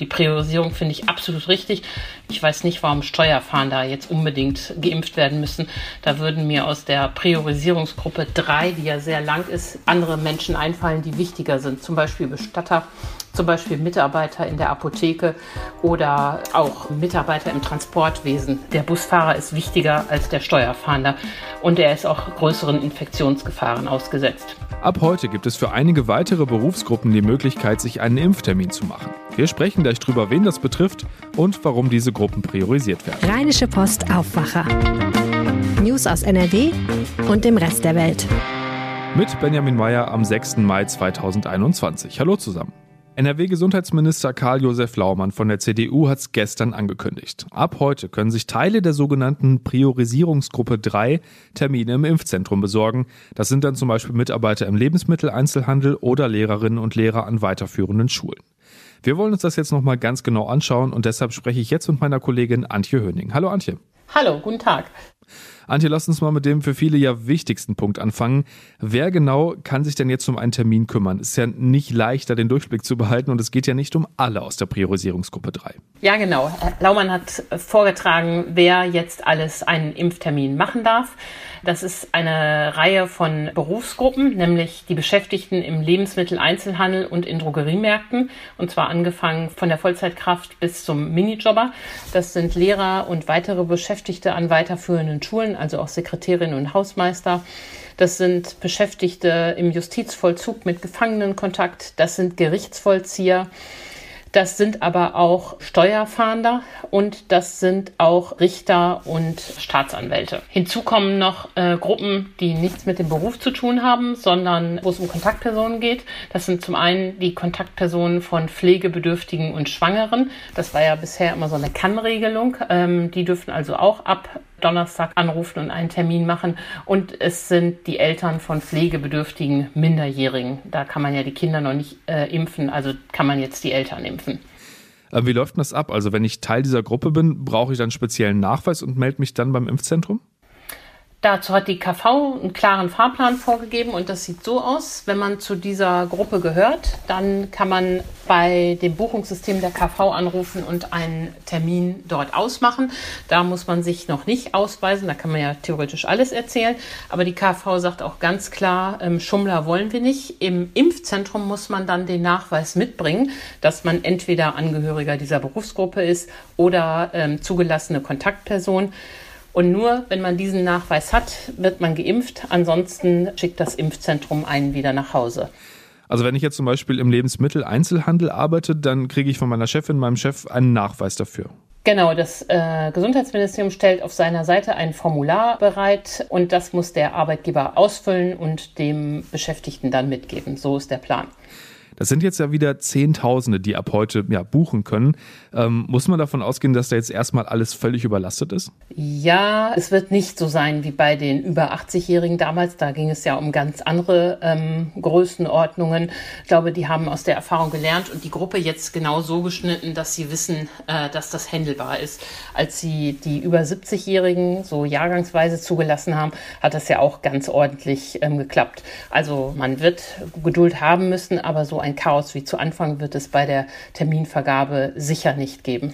Die Priorisierung finde ich absolut richtig. Ich weiß nicht, warum Steuerfahnder jetzt unbedingt geimpft werden müssen. Da würden mir aus der Priorisierungsgruppe 3, die ja sehr lang ist, andere Menschen einfallen, die wichtiger sind. Zum Beispiel Bestatter, zum Beispiel Mitarbeiter in der Apotheke oder auch Mitarbeiter im Transportwesen. Der Busfahrer ist wichtiger als der Steuerfahnder und er ist auch größeren Infektionsgefahren ausgesetzt. Ab heute gibt es für einige weitere Berufsgruppen die Möglichkeit, sich einen Impftermin zu machen. Wir sprechen gleich drüber, wen das betrifft und warum diese Gruppen priorisiert werden. Rheinische Post Aufwacher. News aus NRW und dem Rest der Welt. Mit Benjamin Meyer am 6. Mai 2021. Hallo zusammen. NRW-Gesundheitsminister Karl-Josef Laumann von der CDU hat es gestern angekündigt. Ab heute können sich Teile der sogenannten Priorisierungsgruppe 3 Termine im Impfzentrum besorgen. Das sind dann zum Beispiel Mitarbeiter im Lebensmitteleinzelhandel oder Lehrerinnen und Lehrer an weiterführenden Schulen. Wir wollen uns das jetzt nochmal ganz genau anschauen und deshalb spreche ich jetzt mit meiner Kollegin Antje Höning. Hallo Antje. Hallo, guten Tag. Antje, lass uns mal mit dem für viele ja wichtigsten Punkt anfangen. Wer genau kann sich denn jetzt um einen Termin kümmern? Ist ja nicht leichter, den Durchblick zu behalten und es geht ja nicht um alle aus der Priorisierungsgruppe 3. Ja, genau. Herr Laumann hat vorgetragen, wer jetzt alles einen Impftermin machen darf. Das ist eine Reihe von Berufsgruppen, nämlich die Beschäftigten im Lebensmitteleinzelhandel und in Drogeriemärkten. Und zwar angefangen von der Vollzeitkraft bis zum Minijobber. Das sind Lehrer und weitere Beschäftigte an weiterführenden Schulen, also auch Sekretärinnen und Hausmeister. Das sind Beschäftigte im Justizvollzug mit Gefangenenkontakt. Das sind Gerichtsvollzieher. Das sind aber auch Steuerfahnder und das sind auch Richter und Staatsanwälte. Hinzu kommen noch äh, Gruppen, die nichts mit dem Beruf zu tun haben, sondern wo es um Kontaktpersonen geht. Das sind zum einen die Kontaktpersonen von Pflegebedürftigen und Schwangeren. Das war ja bisher immer so eine Kannregelung. Ähm, die dürfen also auch ab Donnerstag anrufen und einen Termin machen. Und es sind die Eltern von pflegebedürftigen Minderjährigen. Da kann man ja die Kinder noch nicht äh, impfen, also kann man jetzt die Eltern impfen. Äh, wie läuft das ab? Also wenn ich Teil dieser Gruppe bin, brauche ich dann speziellen Nachweis und melde mich dann beim Impfzentrum? Dazu hat die KV einen klaren Fahrplan vorgegeben und das sieht so aus. Wenn man zu dieser Gruppe gehört, dann kann man bei dem Buchungssystem der KV anrufen und einen Termin dort ausmachen. Da muss man sich noch nicht ausweisen, da kann man ja theoretisch alles erzählen. Aber die KV sagt auch ganz klar, ähm, Schummler wollen wir nicht. Im Impfzentrum muss man dann den Nachweis mitbringen, dass man entweder Angehöriger dieser Berufsgruppe ist oder ähm, zugelassene Kontaktperson. Und nur wenn man diesen Nachweis hat, wird man geimpft. Ansonsten schickt das Impfzentrum einen wieder nach Hause. Also wenn ich jetzt zum Beispiel im Lebensmitteleinzelhandel arbeite, dann kriege ich von meiner Chefin, meinem Chef einen Nachweis dafür. Genau, das äh, Gesundheitsministerium stellt auf seiner Seite ein Formular bereit und das muss der Arbeitgeber ausfüllen und dem Beschäftigten dann mitgeben. So ist der Plan. Das sind jetzt ja wieder Zehntausende, die ab heute ja, buchen können. Ähm, muss man davon ausgehen, dass da jetzt erstmal alles völlig überlastet ist? Ja, es wird nicht so sein wie bei den über 80-Jährigen damals. Da ging es ja um ganz andere ähm, Größenordnungen. Ich glaube, die haben aus der Erfahrung gelernt und die Gruppe jetzt genau so geschnitten, dass sie wissen, äh, dass das händelbar ist. Als sie die über 70-Jährigen so jahrgangsweise zugelassen haben, hat das ja auch ganz ordentlich ähm, geklappt. Also man wird Geduld haben müssen, aber so ein ein Chaos wie zu Anfang wird es bei der Terminvergabe sicher nicht geben.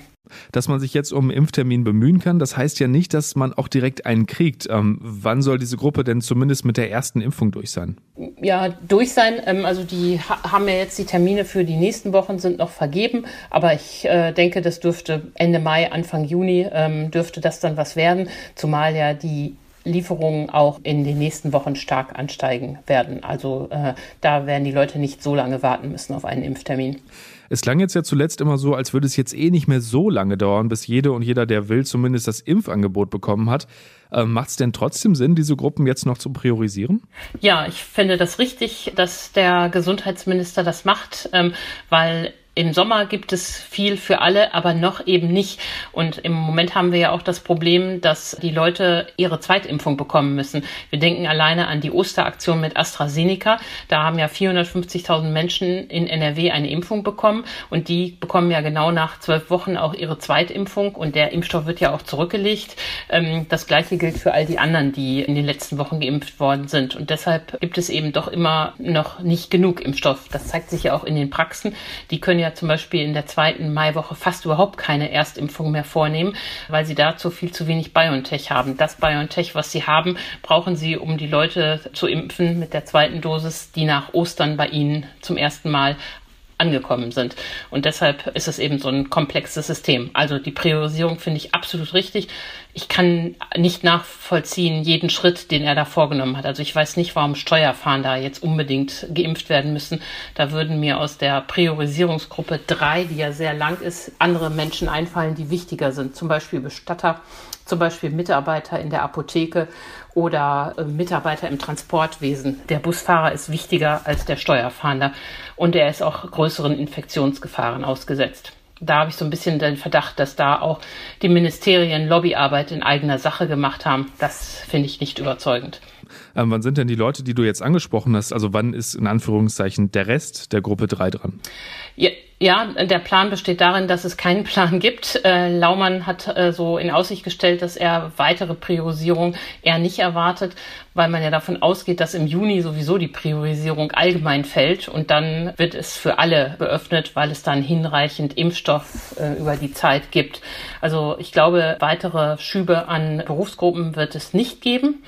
Dass man sich jetzt um einen Impftermin bemühen kann, das heißt ja nicht, dass man auch direkt einen kriegt. Ähm, wann soll diese Gruppe denn zumindest mit der ersten Impfung durch sein? Ja, durch sein. Ähm, also die ha haben ja jetzt die Termine für die nächsten Wochen sind noch vergeben, aber ich äh, denke, das dürfte Ende Mai, Anfang Juni ähm, dürfte das dann was werden, zumal ja die Lieferungen auch in den nächsten Wochen stark ansteigen werden. Also äh, da werden die Leute nicht so lange warten müssen auf einen Impftermin. Es klang jetzt ja zuletzt immer so, als würde es jetzt eh nicht mehr so lange dauern, bis jede und jeder, der will, zumindest das Impfangebot bekommen hat. Ähm, Macht es denn trotzdem Sinn, diese Gruppen jetzt noch zu priorisieren? Ja, ich finde das richtig, dass der Gesundheitsminister das macht, ähm, weil im Sommer gibt es viel für alle, aber noch eben nicht. Und im Moment haben wir ja auch das Problem, dass die Leute ihre Zweitimpfung bekommen müssen. Wir denken alleine an die Osteraktion mit AstraZeneca. Da haben ja 450.000 Menschen in NRW eine Impfung bekommen und die bekommen ja genau nach zwölf Wochen auch ihre Zweitimpfung und der Impfstoff wird ja auch zurückgelegt. Ähm, das Gleiche gilt für all die anderen, die in den letzten Wochen geimpft worden sind. Und deshalb gibt es eben doch immer noch nicht genug Impfstoff. Das zeigt sich ja auch in den Praxen. Die können ja ja zum Beispiel in der zweiten Maiwoche fast überhaupt keine Erstimpfung mehr vornehmen, weil sie dazu viel zu wenig BioNTech haben. Das BioNTech, was sie haben, brauchen sie, um die Leute zu impfen mit der zweiten Dosis, die nach Ostern bei ihnen zum ersten Mal angekommen sind. Und deshalb ist es eben so ein komplexes System. Also die Priorisierung finde ich absolut richtig. Ich kann nicht nachvollziehen jeden Schritt, den er da vorgenommen hat. Also ich weiß nicht, warum Steuerfahnder jetzt unbedingt geimpft werden müssen. Da würden mir aus der Priorisierungsgruppe drei, die ja sehr lang ist, andere Menschen einfallen, die wichtiger sind. Zum Beispiel Bestatter, zum Beispiel Mitarbeiter in der Apotheke oder äh, Mitarbeiter im Transportwesen. Der Busfahrer ist wichtiger als der Steuerfahnder und er ist auch größeren Infektionsgefahren ausgesetzt. Da habe ich so ein bisschen den Verdacht, dass da auch die Ministerien Lobbyarbeit in eigener Sache gemacht haben. Das finde ich nicht überzeugend. Ähm, wann sind denn die Leute, die du jetzt angesprochen hast, also wann ist in Anführungszeichen der Rest der Gruppe 3 dran? Ja, ja, der Plan besteht darin, dass es keinen Plan gibt. Äh, Laumann hat äh, so in Aussicht gestellt, dass er weitere Priorisierung eher nicht erwartet, weil man ja davon ausgeht, dass im Juni sowieso die Priorisierung allgemein fällt und dann wird es für alle geöffnet, weil es dann hinreichend Impfstoff äh, über die Zeit gibt. Also ich glaube, weitere Schübe an Berufsgruppen wird es nicht geben.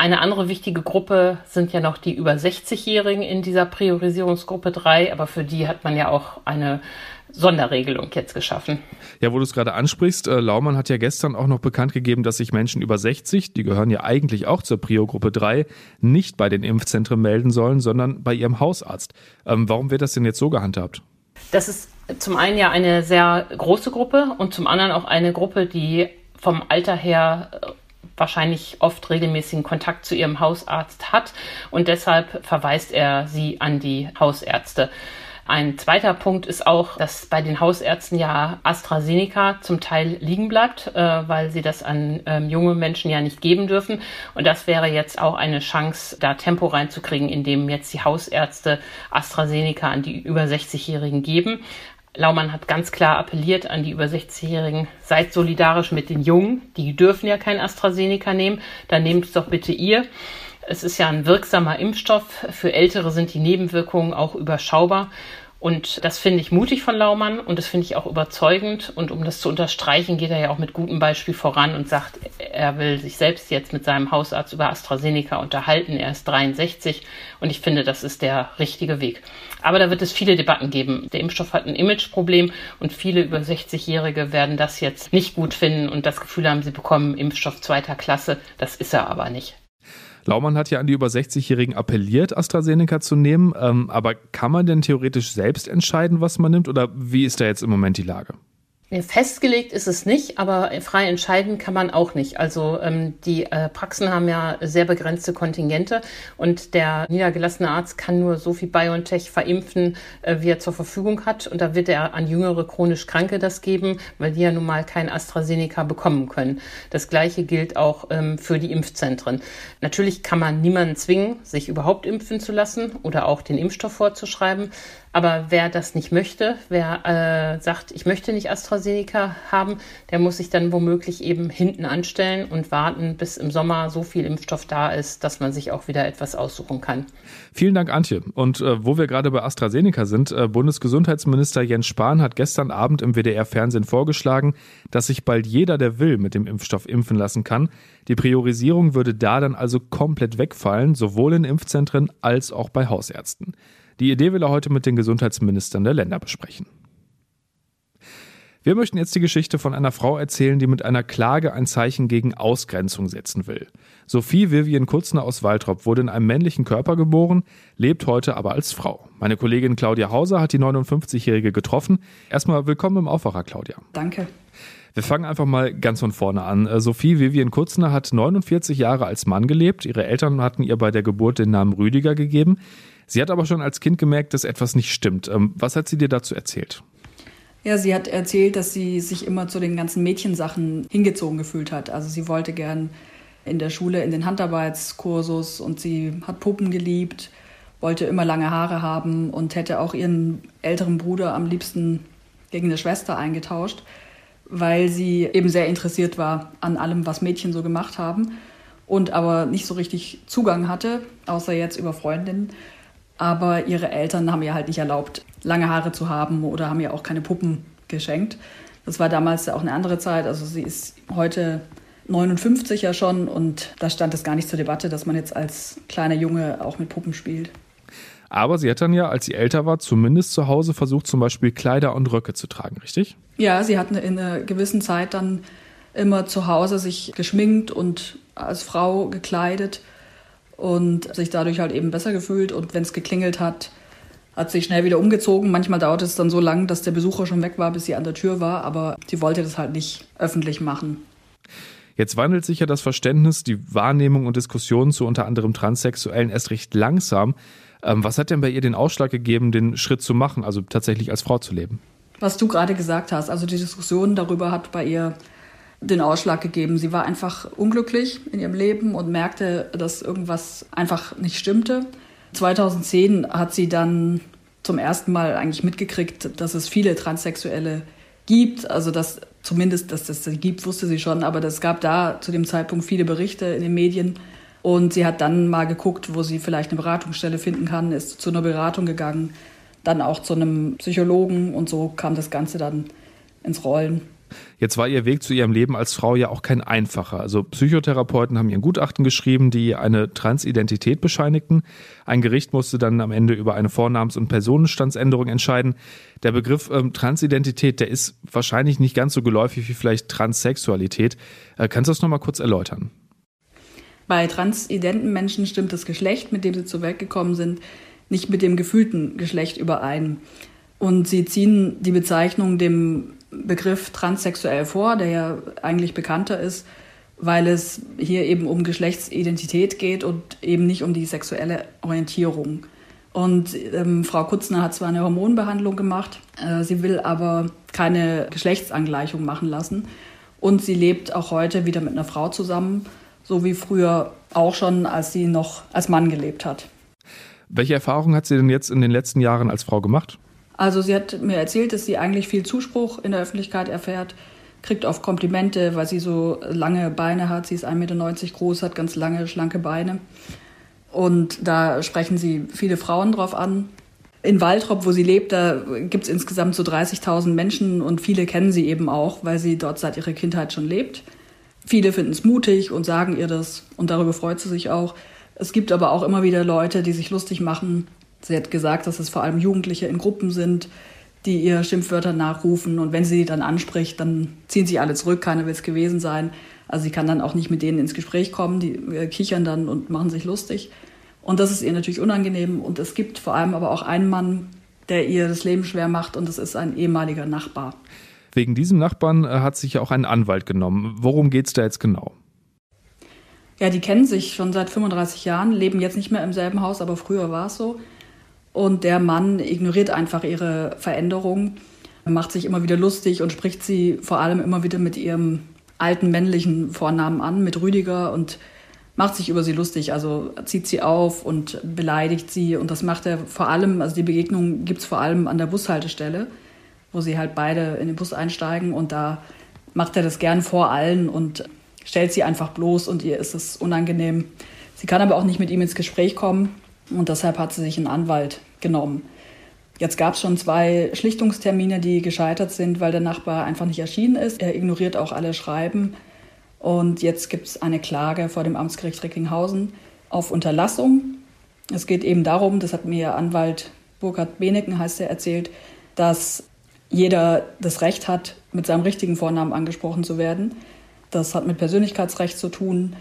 Eine andere wichtige Gruppe sind ja noch die über 60-Jährigen in dieser Priorisierungsgruppe 3, aber für die hat man ja auch eine Sonderregelung jetzt geschaffen. Ja, wo du es gerade ansprichst, äh, Laumann hat ja gestern auch noch bekannt gegeben, dass sich Menschen über 60, die gehören ja eigentlich auch zur Prio-Gruppe 3, nicht bei den Impfzentren melden sollen, sondern bei ihrem Hausarzt. Ähm, warum wird das denn jetzt so gehandhabt? Das ist zum einen ja eine sehr große Gruppe und zum anderen auch eine Gruppe, die vom Alter her wahrscheinlich oft regelmäßigen Kontakt zu ihrem Hausarzt hat und deshalb verweist er sie an die Hausärzte. Ein zweiter Punkt ist auch, dass bei den Hausärzten ja AstraZeneca zum Teil liegen bleibt, äh, weil sie das an ähm, junge Menschen ja nicht geben dürfen. Und das wäre jetzt auch eine Chance, da Tempo reinzukriegen, indem jetzt die Hausärzte AstraZeneca an die über 60-Jährigen geben. Laumann hat ganz klar appelliert an die über 60-Jährigen, seid solidarisch mit den Jungen. Die dürfen ja kein AstraZeneca nehmen. Dann nehmt es doch bitte ihr. Es ist ja ein wirksamer Impfstoff. Für Ältere sind die Nebenwirkungen auch überschaubar. Und das finde ich mutig von Laumann und das finde ich auch überzeugend. Und um das zu unterstreichen, geht er ja auch mit gutem Beispiel voran und sagt, er will sich selbst jetzt mit seinem Hausarzt über AstraZeneca unterhalten. Er ist 63 und ich finde, das ist der richtige Weg. Aber da wird es viele Debatten geben. Der Impfstoff hat ein Imageproblem und viele über 60-Jährige werden das jetzt nicht gut finden und das Gefühl haben, sie bekommen Impfstoff zweiter Klasse. Das ist er aber nicht. Laumann hat ja an die über 60-Jährigen appelliert, AstraZeneca zu nehmen. Ähm, aber kann man denn theoretisch selbst entscheiden, was man nimmt? Oder wie ist da jetzt im Moment die Lage? Festgelegt ist es nicht, aber frei entscheiden kann man auch nicht. Also ähm, die äh, Praxen haben ja sehr begrenzte Kontingente und der niedergelassene Arzt kann nur so viel BioNTech verimpfen, äh, wie er zur Verfügung hat. Und da wird er an jüngere chronisch Kranke das geben, weil die ja nun mal kein AstraZeneca bekommen können. Das gleiche gilt auch ähm, für die Impfzentren. Natürlich kann man niemanden zwingen, sich überhaupt impfen zu lassen oder auch den Impfstoff vorzuschreiben. Aber wer das nicht möchte, wer äh, sagt, ich möchte nicht AstraZeneca haben, der muss sich dann womöglich eben hinten anstellen und warten, bis im Sommer so viel Impfstoff da ist, dass man sich auch wieder etwas aussuchen kann. Vielen Dank, Antje. Und äh, wo wir gerade bei AstraZeneca sind, äh, Bundesgesundheitsminister Jens Spahn hat gestern Abend im WDR-Fernsehen vorgeschlagen, dass sich bald jeder, der will, mit dem Impfstoff impfen lassen kann. Die Priorisierung würde da dann also komplett wegfallen, sowohl in Impfzentren als auch bei Hausärzten. Die Idee will er heute mit den Gesundheitsministern der Länder besprechen. Wir möchten jetzt die Geschichte von einer Frau erzählen, die mit einer Klage ein Zeichen gegen Ausgrenzung setzen will. Sophie Vivian Kutzner aus Waltrop wurde in einem männlichen Körper geboren, lebt heute aber als Frau. Meine Kollegin Claudia Hauser hat die 59-Jährige getroffen. Erstmal willkommen im Aufwacher, Claudia. Danke. Wir fangen einfach mal ganz von vorne an. Äh, Sophie Vivian Kutzner hat 49 Jahre als Mann gelebt. Ihre Eltern hatten ihr bei der Geburt den Namen Rüdiger gegeben. Sie hat aber schon als Kind gemerkt, dass etwas nicht stimmt. Ähm, was hat sie dir dazu erzählt? Ja, sie hat erzählt, dass sie sich immer zu den ganzen Mädchensachen hingezogen gefühlt hat. Also sie wollte gern in der Schule in den Handarbeitskursus und sie hat Puppen geliebt, wollte immer lange Haare haben und hätte auch ihren älteren Bruder am liebsten gegen eine Schwester eingetauscht, weil sie eben sehr interessiert war an allem, was Mädchen so gemacht haben und aber nicht so richtig Zugang hatte, außer jetzt über Freundinnen Aber ihre Eltern haben ihr halt nicht erlaubt, lange Haare zu haben oder haben ihr auch keine Puppen geschenkt. Das war damals auch eine andere Zeit. Also sie ist heute 59 ja schon und da stand es gar nicht zur Debatte, dass man jetzt als kleiner Junge auch mit Puppen spielt. Aber sie hat dann ja, als sie älter war, zumindest zu Hause versucht, zum Beispiel Kleider und Röcke zu tragen, richtig? Ja, sie hat in einer gewissen Zeit dann immer zu Hause sich geschminkt und als Frau gekleidet und sich dadurch halt eben besser gefühlt. Und wenn es geklingelt hat, hat sich schnell wieder umgezogen. Manchmal dauert es dann so lang, dass der Besucher schon weg war, bis sie an der Tür war. Aber sie wollte das halt nicht öffentlich machen. Jetzt wandelt sich ja das Verständnis, die Wahrnehmung und Diskussion zu unter anderem Transsexuellen erst recht langsam. Ähm, was hat denn bei ihr den Ausschlag gegeben, den Schritt zu machen, also tatsächlich als Frau zu leben? Was du gerade gesagt hast, also die Diskussion darüber hat bei ihr den Ausschlag gegeben. Sie war einfach unglücklich in ihrem Leben und merkte, dass irgendwas einfach nicht stimmte. 2010 hat sie dann zum ersten Mal eigentlich mitgekriegt, dass es viele Transsexuelle gibt. Also dass zumindest, dass das gibt, wusste sie schon, aber es gab da zu dem Zeitpunkt viele Berichte in den Medien. Und sie hat dann mal geguckt, wo sie vielleicht eine Beratungsstelle finden kann, ist zu einer Beratung gegangen, dann auch zu einem Psychologen und so kam das Ganze dann ins Rollen. Jetzt war ihr Weg zu ihrem Leben als Frau ja auch kein einfacher. Also Psychotherapeuten haben ihr Gutachten geschrieben, die eine Transidentität bescheinigten. Ein Gericht musste dann am Ende über eine Vornamens- und Personenstandsänderung entscheiden. Der Begriff ähm, Transidentität, der ist wahrscheinlich nicht ganz so geläufig wie vielleicht Transsexualität. Äh, kannst du das nochmal kurz erläutern? Bei transidenten Menschen stimmt das Geschlecht, mit dem sie zur Welt gekommen sind, nicht mit dem gefühlten Geschlecht überein. Und sie ziehen die Bezeichnung dem Begriff transsexuell vor, der ja eigentlich bekannter ist, weil es hier eben um Geschlechtsidentität geht und eben nicht um die sexuelle Orientierung. Und ähm, Frau Kutzner hat zwar eine Hormonbehandlung gemacht, äh, sie will aber keine Geschlechtsangleichung machen lassen. Und sie lebt auch heute wieder mit einer Frau zusammen, so wie früher auch schon, als sie noch als Mann gelebt hat. Welche Erfahrungen hat sie denn jetzt in den letzten Jahren als Frau gemacht? Also sie hat mir erzählt, dass sie eigentlich viel Zuspruch in der Öffentlichkeit erfährt, kriegt oft Komplimente, weil sie so lange Beine hat. Sie ist 1,90 Meter groß, hat ganz lange, schlanke Beine. Und da sprechen sie viele Frauen drauf an. In Waldrop, wo sie lebt, da gibt es insgesamt so 30.000 Menschen und viele kennen sie eben auch, weil sie dort seit ihrer Kindheit schon lebt. Viele finden es mutig und sagen ihr das und darüber freut sie sich auch. Es gibt aber auch immer wieder Leute, die sich lustig machen, Sie hat gesagt, dass es vor allem Jugendliche in Gruppen sind, die ihr Schimpfwörter nachrufen. Und wenn sie die dann anspricht, dann ziehen sie alle zurück, keiner will es gewesen sein. Also sie kann dann auch nicht mit denen ins Gespräch kommen, die äh, kichern dann und machen sich lustig. Und das ist ihr natürlich unangenehm. Und es gibt vor allem aber auch einen Mann, der ihr das Leben schwer macht, und das ist ein ehemaliger Nachbar. Wegen diesem Nachbarn äh, hat sich ja auch ein Anwalt genommen. Worum geht es da jetzt genau? Ja, die kennen sich schon seit 35 Jahren, leben jetzt nicht mehr im selben Haus, aber früher war es so. Und der Mann ignoriert einfach ihre Veränderung, macht sich immer wieder lustig und spricht sie vor allem immer wieder mit ihrem alten männlichen Vornamen an, mit Rüdiger und macht sich über sie lustig, also zieht sie auf und beleidigt sie. Und das macht er vor allem, also die Begegnung gibt es vor allem an der Bushaltestelle, wo sie halt beide in den Bus einsteigen und da macht er das gern vor allen und stellt sie einfach bloß und ihr ist es unangenehm. Sie kann aber auch nicht mit ihm ins Gespräch kommen und deshalb hat sie sich einen Anwalt genommen. Jetzt gab es schon zwei Schlichtungstermine, die gescheitert sind, weil der Nachbar einfach nicht erschienen ist. Er ignoriert auch alle Schreiben. Und jetzt gibt es eine Klage vor dem Amtsgericht Recklinghausen auf Unterlassung. Es geht eben darum, das hat mir Anwalt Burkhard Beneken, heißt er, erzählt, dass jeder das Recht hat, mit seinem richtigen Vornamen angesprochen zu werden. Das hat mit Persönlichkeitsrecht zu tun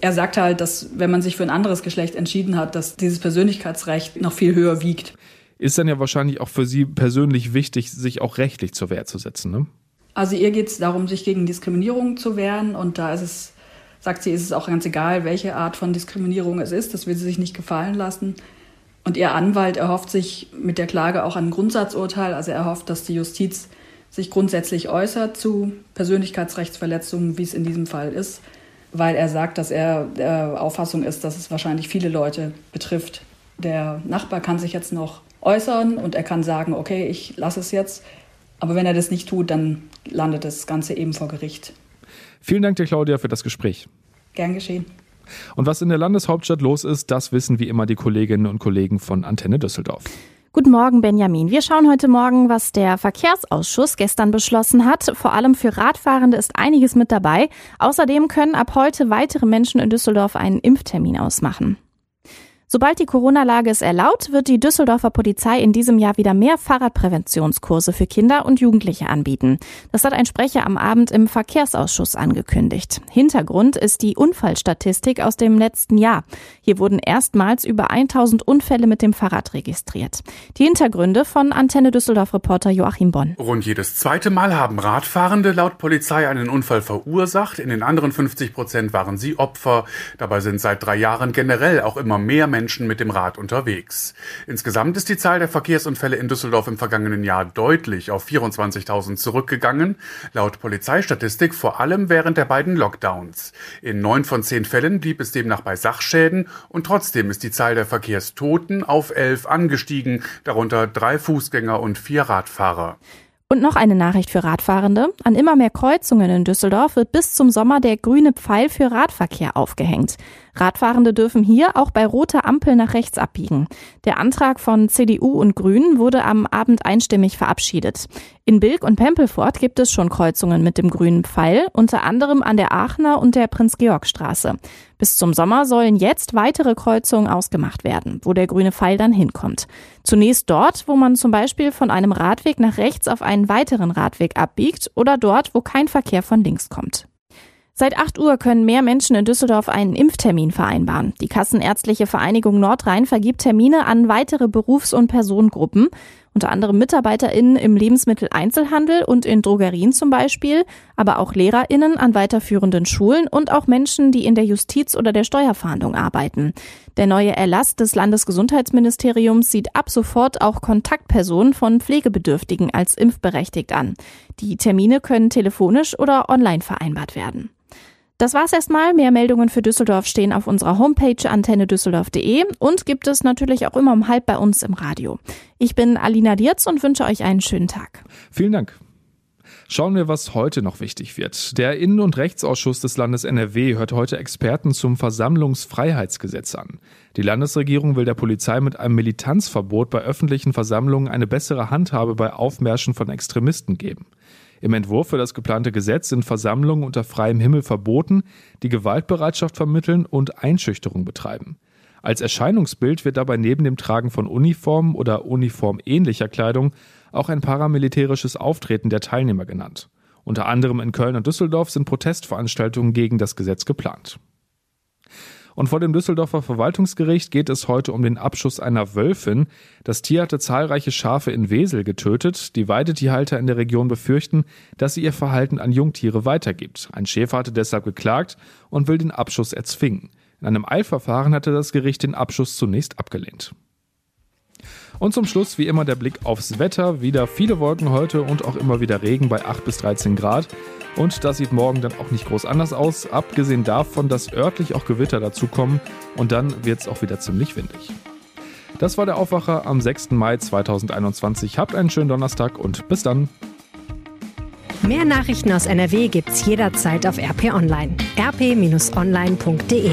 er sagt halt, dass wenn man sich für ein anderes Geschlecht entschieden hat, dass dieses Persönlichkeitsrecht noch viel höher wiegt. Ist dann ja wahrscheinlich auch für Sie persönlich wichtig, sich auch rechtlich zur Wehr zu setzen, ne? Also ihr geht es darum, sich gegen Diskriminierung zu wehren und da ist es, sagt sie, ist es auch ganz egal, welche Art von Diskriminierung es ist, das will sie sich nicht gefallen lassen. Und ihr Anwalt erhofft sich mit der Klage auch ein Grundsatzurteil, also er hofft, dass die Justiz sich grundsätzlich äußert zu Persönlichkeitsrechtsverletzungen, wie es in diesem Fall ist weil er sagt, dass er der Auffassung ist, dass es wahrscheinlich viele Leute betrifft. Der Nachbar kann sich jetzt noch äußern und er kann sagen, okay, ich lasse es jetzt. Aber wenn er das nicht tut, dann landet das Ganze eben vor Gericht. Vielen Dank dir, Claudia, für das Gespräch. Gern geschehen. Und was in der Landeshauptstadt los ist, das wissen wie immer die Kolleginnen und Kollegen von Antenne Düsseldorf. Guten Morgen, Benjamin. Wir schauen heute Morgen, was der Verkehrsausschuss gestern beschlossen hat. Vor allem für Radfahrende ist einiges mit dabei. Außerdem können ab heute weitere Menschen in Düsseldorf einen Impftermin ausmachen. Sobald die Corona-Lage es erlaubt, wird die Düsseldorfer Polizei in diesem Jahr wieder mehr Fahrradpräventionskurse für Kinder und Jugendliche anbieten. Das hat ein Sprecher am Abend im Verkehrsausschuss angekündigt. Hintergrund ist die Unfallstatistik aus dem letzten Jahr. Hier wurden erstmals über 1000 Unfälle mit dem Fahrrad registriert. Die Hintergründe von Antenne Düsseldorf-Reporter Joachim Bonn. Rund jedes zweite Mal haben Radfahrende laut Polizei einen Unfall verursacht. In den anderen 50 Prozent waren sie Opfer. Dabei sind seit drei Jahren generell auch immer mehr Menschen Menschen mit dem Rad unterwegs. Insgesamt ist die Zahl der Verkehrsunfälle in Düsseldorf im vergangenen Jahr deutlich auf 24.000 zurückgegangen, laut Polizeistatistik vor allem während der beiden Lockdowns. In neun von zehn Fällen blieb es demnach bei Sachschäden und trotzdem ist die Zahl der Verkehrstoten auf elf angestiegen, darunter drei Fußgänger und vier Radfahrer. Und noch eine Nachricht für Radfahrende. An immer mehr Kreuzungen in Düsseldorf wird bis zum Sommer der grüne Pfeil für Radverkehr aufgehängt. Radfahrende dürfen hier auch bei roter Ampel nach rechts abbiegen. Der Antrag von CDU und Grünen wurde am Abend einstimmig verabschiedet. In Bilk und Pempelfort gibt es schon Kreuzungen mit dem grünen Pfeil, unter anderem an der Aachener und der Prinz-Georg-Straße. Bis zum Sommer sollen jetzt weitere Kreuzungen ausgemacht werden, wo der grüne Pfeil dann hinkommt. Zunächst dort, wo man zum Beispiel von einem Radweg nach rechts auf einen weiteren Radweg abbiegt oder dort, wo kein Verkehr von links kommt. Seit 8 Uhr können mehr Menschen in Düsseldorf einen Impftermin vereinbaren. Die Kassenärztliche Vereinigung Nordrhein vergibt Termine an weitere Berufs- und Personengruppen unter anderem MitarbeiterInnen im Lebensmitteleinzelhandel und in Drogerien zum Beispiel, aber auch LehrerInnen an weiterführenden Schulen und auch Menschen, die in der Justiz oder der Steuerfahndung arbeiten. Der neue Erlass des Landesgesundheitsministeriums sieht ab sofort auch Kontaktpersonen von Pflegebedürftigen als impfberechtigt an. Die Termine können telefonisch oder online vereinbart werden. Das war's erstmal. Mehr Meldungen für Düsseldorf stehen auf unserer Homepage antennedüsseldorf.de und gibt es natürlich auch immer um halb bei uns im Radio. Ich bin Alina Dierz und wünsche euch einen schönen Tag. Vielen Dank. Schauen wir, was heute noch wichtig wird. Der Innen- und Rechtsausschuss des Landes NRW hört heute Experten zum Versammlungsfreiheitsgesetz an. Die Landesregierung will der Polizei mit einem Militanzverbot bei öffentlichen Versammlungen eine bessere Handhabe bei Aufmärschen von Extremisten geben. Im Entwurf für das geplante Gesetz sind Versammlungen unter freiem Himmel verboten, die Gewaltbereitschaft vermitteln und Einschüchterung betreiben. Als Erscheinungsbild wird dabei neben dem Tragen von Uniformen oder uniformähnlicher Kleidung auch ein paramilitärisches Auftreten der Teilnehmer genannt. Unter anderem in Köln und Düsseldorf sind Protestveranstaltungen gegen das Gesetz geplant. Und vor dem Düsseldorfer Verwaltungsgericht geht es heute um den Abschuss einer Wölfin. Das Tier hatte zahlreiche Schafe in Wesel getötet. Die Weidetierhalter in der Region befürchten, dass sie ihr Verhalten an Jungtiere weitergibt. Ein Schäfer hatte deshalb geklagt und will den Abschuss erzwingen. In einem Eilverfahren hatte das Gericht den Abschuss zunächst abgelehnt. Und zum Schluss wie immer der Blick aufs Wetter. Wieder viele Wolken heute und auch immer wieder Regen bei 8 bis 13 Grad. Und das sieht morgen dann auch nicht groß anders aus, abgesehen davon, dass örtlich auch Gewitter dazukommen und dann wird es auch wieder ziemlich windig. Das war der Aufwacher am 6. Mai 2021. Habt einen schönen Donnerstag und bis dann. Mehr Nachrichten aus NRW gibt's jederzeit auf RP Online. rp-online.de